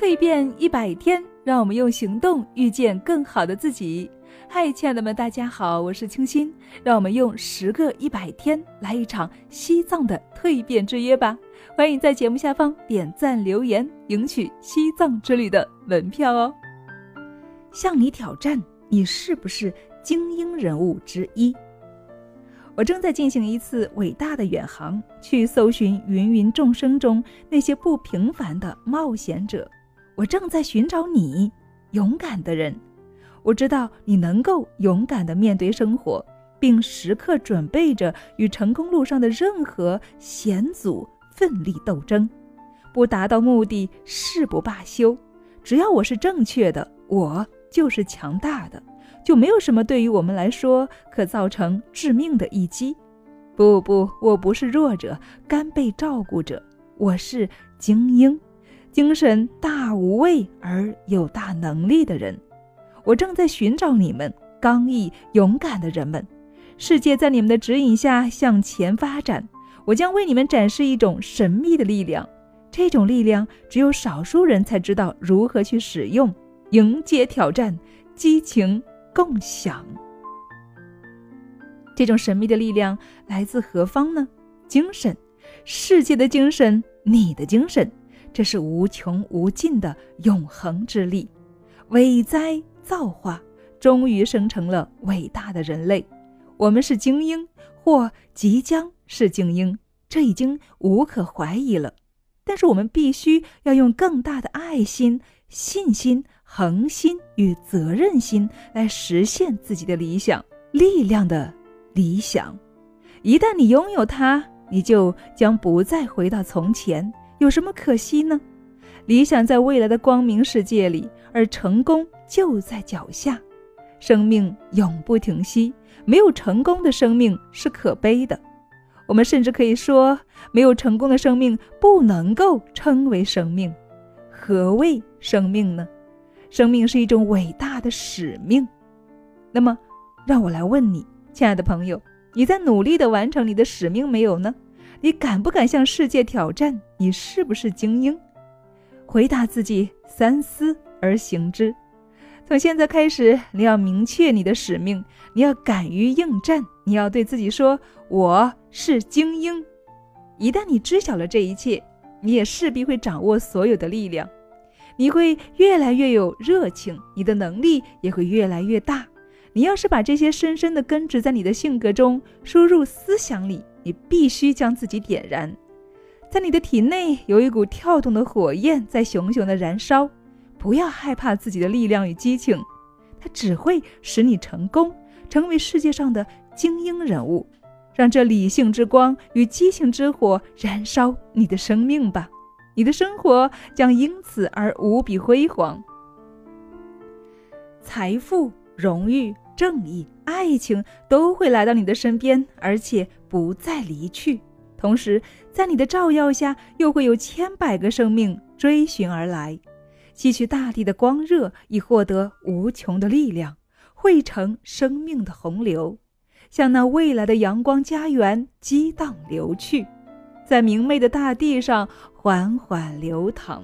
蜕变一百天，让我们用行动遇见更好的自己。嗨，亲爱的们，大家好，我是清新。让我们用十个一百天来一场西藏的蜕变之约吧！欢迎在节目下方点赞留言，赢取西藏之旅的门票哦。向你挑战，你是不是精英人物之一？我正在进行一次伟大的远航，去搜寻芸芸众生中那些不平凡的冒险者。我正在寻找你，勇敢的人。我知道你能够勇敢地面对生活，并时刻准备着与成功路上的任何险阻奋力斗争。不达到目的誓不罢休。只要我是正确的，我就是强大的，就没有什么对于我们来说可造成致命的一击。不不，我不是弱者，甘被照顾者，我是精英，精神大无畏而有大能力的人。我正在寻找你们刚毅勇敢的人们，世界在你们的指引下向前发展。我将为你们展示一种神秘的力量，这种力量只有少数人才知道如何去使用。迎接挑战，激情共享。这种神秘的力量来自何方呢？精神，世界的精神，你的精神，这是无穷无尽的永恒之力，伟哉！造化终于生成了伟大的人类，我们是精英，或即将是精英，这已经无可怀疑了。但是我们必须要用更大的爱心、信心、恒心与责任心来实现自己的理想、力量的理想。一旦你拥有它，你就将不再回到从前。有什么可惜呢？理想在未来的光明世界里，而成功。就在脚下，生命永不停息。没有成功的生命是可悲的。我们甚至可以说，没有成功的生命不能够称为生命。何谓生命呢？生命是一种伟大的使命。那么，让我来问你，亲爱的朋友，你在努力的完成你的使命没有呢？你敢不敢向世界挑战？你是不是精英？回答自己，三思而行之。从现在开始，你要明确你的使命，你要敢于应战，你要对自己说：“我是精英。”一旦你知晓了这一切，你也势必会掌握所有的力量，你会越来越有热情，你的能力也会越来越大。你要是把这些深深的根植在你的性格中，输入思想里，你必须将自己点燃，在你的体内有一股跳动的火焰在熊熊的燃烧。不要害怕自己的力量与激情，它只会使你成功，成为世界上的精英人物。让这理性之光与激情之火燃烧你的生命吧，你的生活将因此而无比辉煌。财富、荣誉、正义、爱情都会来到你的身边，而且不再离去。同时，在你的照耀下，又会有千百个生命追寻而来。吸取大地的光热，以获得无穷的力量，汇成生命的洪流，向那未来的阳光家园激荡流去，在明媚的大地上缓缓流淌。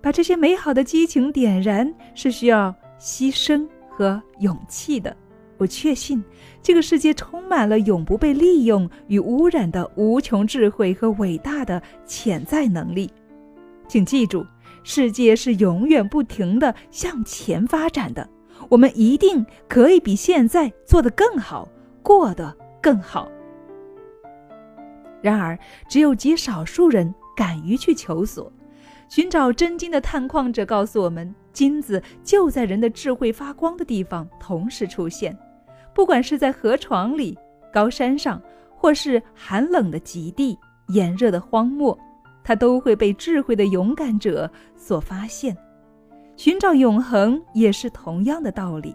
把这些美好的激情点燃，是需要牺牲和勇气的。我确信，这个世界充满了永不被利用与污染的无穷智慧和伟大的潜在能力。请记住。世界是永远不停的向前发展的，我们一定可以比现在做得更好，过得更好。然而，只有极少数人敢于去求索，寻找真金的探矿者告诉我们，金子就在人的智慧发光的地方同时出现，不管是在河床里、高山上，或是寒冷的极地、炎热的荒漠。他都会被智慧的勇敢者所发现，寻找永恒也是同样的道理。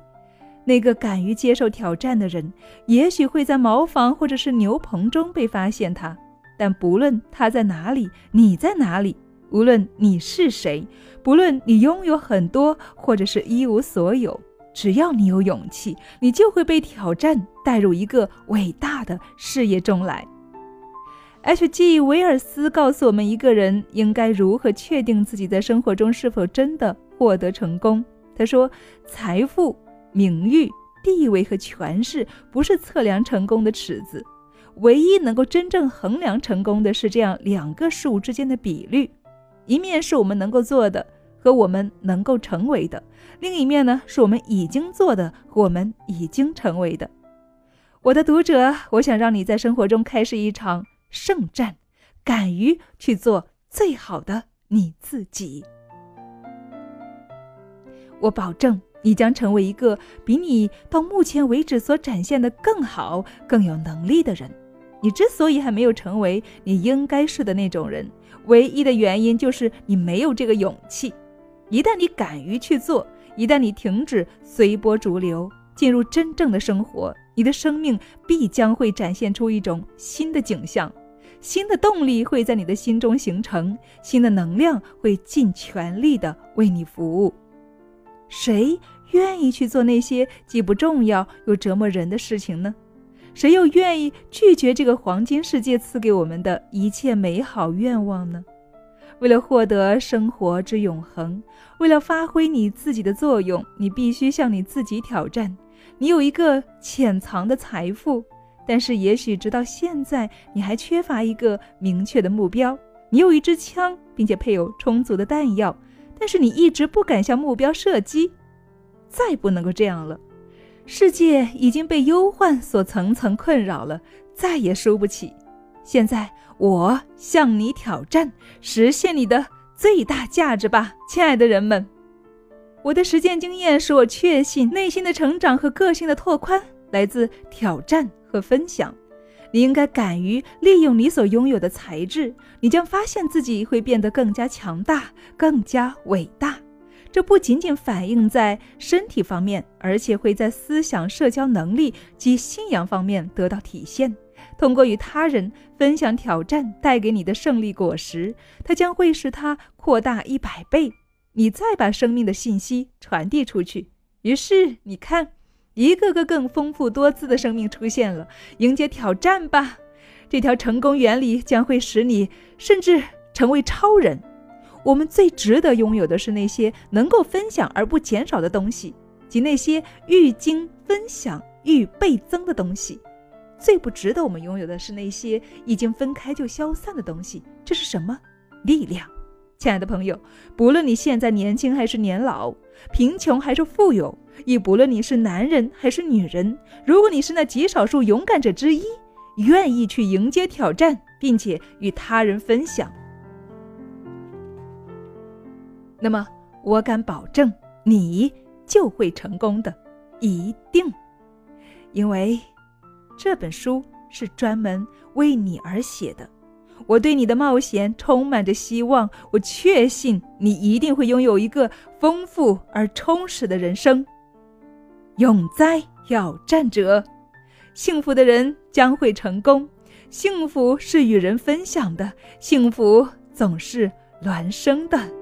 那个敢于接受挑战的人，也许会在茅房或者是牛棚中被发现。他，但不论他在哪里，你在哪里，无论你是谁，不论你拥有很多或者是一无所有，只要你有勇气，你就会被挑战带入一个伟大的事业中来。H.G. 威尔斯告诉我们，一个人应该如何确定自己在生活中是否真的获得成功。他说：“财富、名誉、地位和权势不是测量成功的尺子，唯一能够真正衡量成功的是这样两个事物之间的比率：一面是我们能够做的和我们能够成为的，另一面呢是我们已经做的和我们已经成为的。”我的读者，我想让你在生活中开始一场。圣战，敢于去做最好的你自己。我保证，你将成为一个比你到目前为止所展现的更好、更有能力的人。你之所以还没有成为你应该是的那种人，唯一的原因就是你没有这个勇气。一旦你敢于去做，一旦你停止随波逐流，进入真正的生活，你的生命必将会展现出一种新的景象。新的动力会在你的心中形成，新的能量会尽全力的为你服务。谁愿意去做那些既不重要又折磨人的事情呢？谁又愿意拒绝这个黄金世界赐给我们的一切美好愿望呢？为了获得生活之永恒，为了发挥你自己的作用，你必须向你自己挑战。你有一个潜藏的财富。但是，也许直到现在，你还缺乏一个明确的目标。你有一支枪，并且配有充足的弹药，但是你一直不敢向目标射击。再不能够这样了，世界已经被忧患所层层困扰了，再也输不起。现在，我向你挑战，实现你的最大价值吧，亲爱的人们。我的实践经验使我确信，内心的成长和个性的拓宽来自挑战。和分享，你应该敢于利用你所拥有的才智，你将发现自己会变得更加强大、更加伟大。这不仅仅反映在身体方面，而且会在思想、社交能力及信仰方面得到体现。通过与他人分享挑战带给你的胜利果实，它将会使它扩大一百倍。你再把生命的信息传递出去，于是你看。一个个更丰富多姿的生命出现了，迎接挑战吧！这条成功原理将会使你甚至成为超人。我们最值得拥有的是那些能够分享而不减少的东西，及那些愈经分享愈倍增的东西。最不值得我们拥有的是那些已经分开就消散的东西。这是什么？力量。亲爱的朋友，不论你现在年轻还是年老，贫穷还是富有，亦不论你是男人还是女人，如果你是那极少数勇敢者之一，愿意去迎接挑战，并且与他人分享，那么我敢保证，你就会成功的，一定，因为这本书是专门为你而写的。我对你的冒险充满着希望，我确信你一定会拥有一个丰富而充实的人生。永哉挑战者，幸福的人将会成功。幸福是与人分享的，幸福总是孪生的。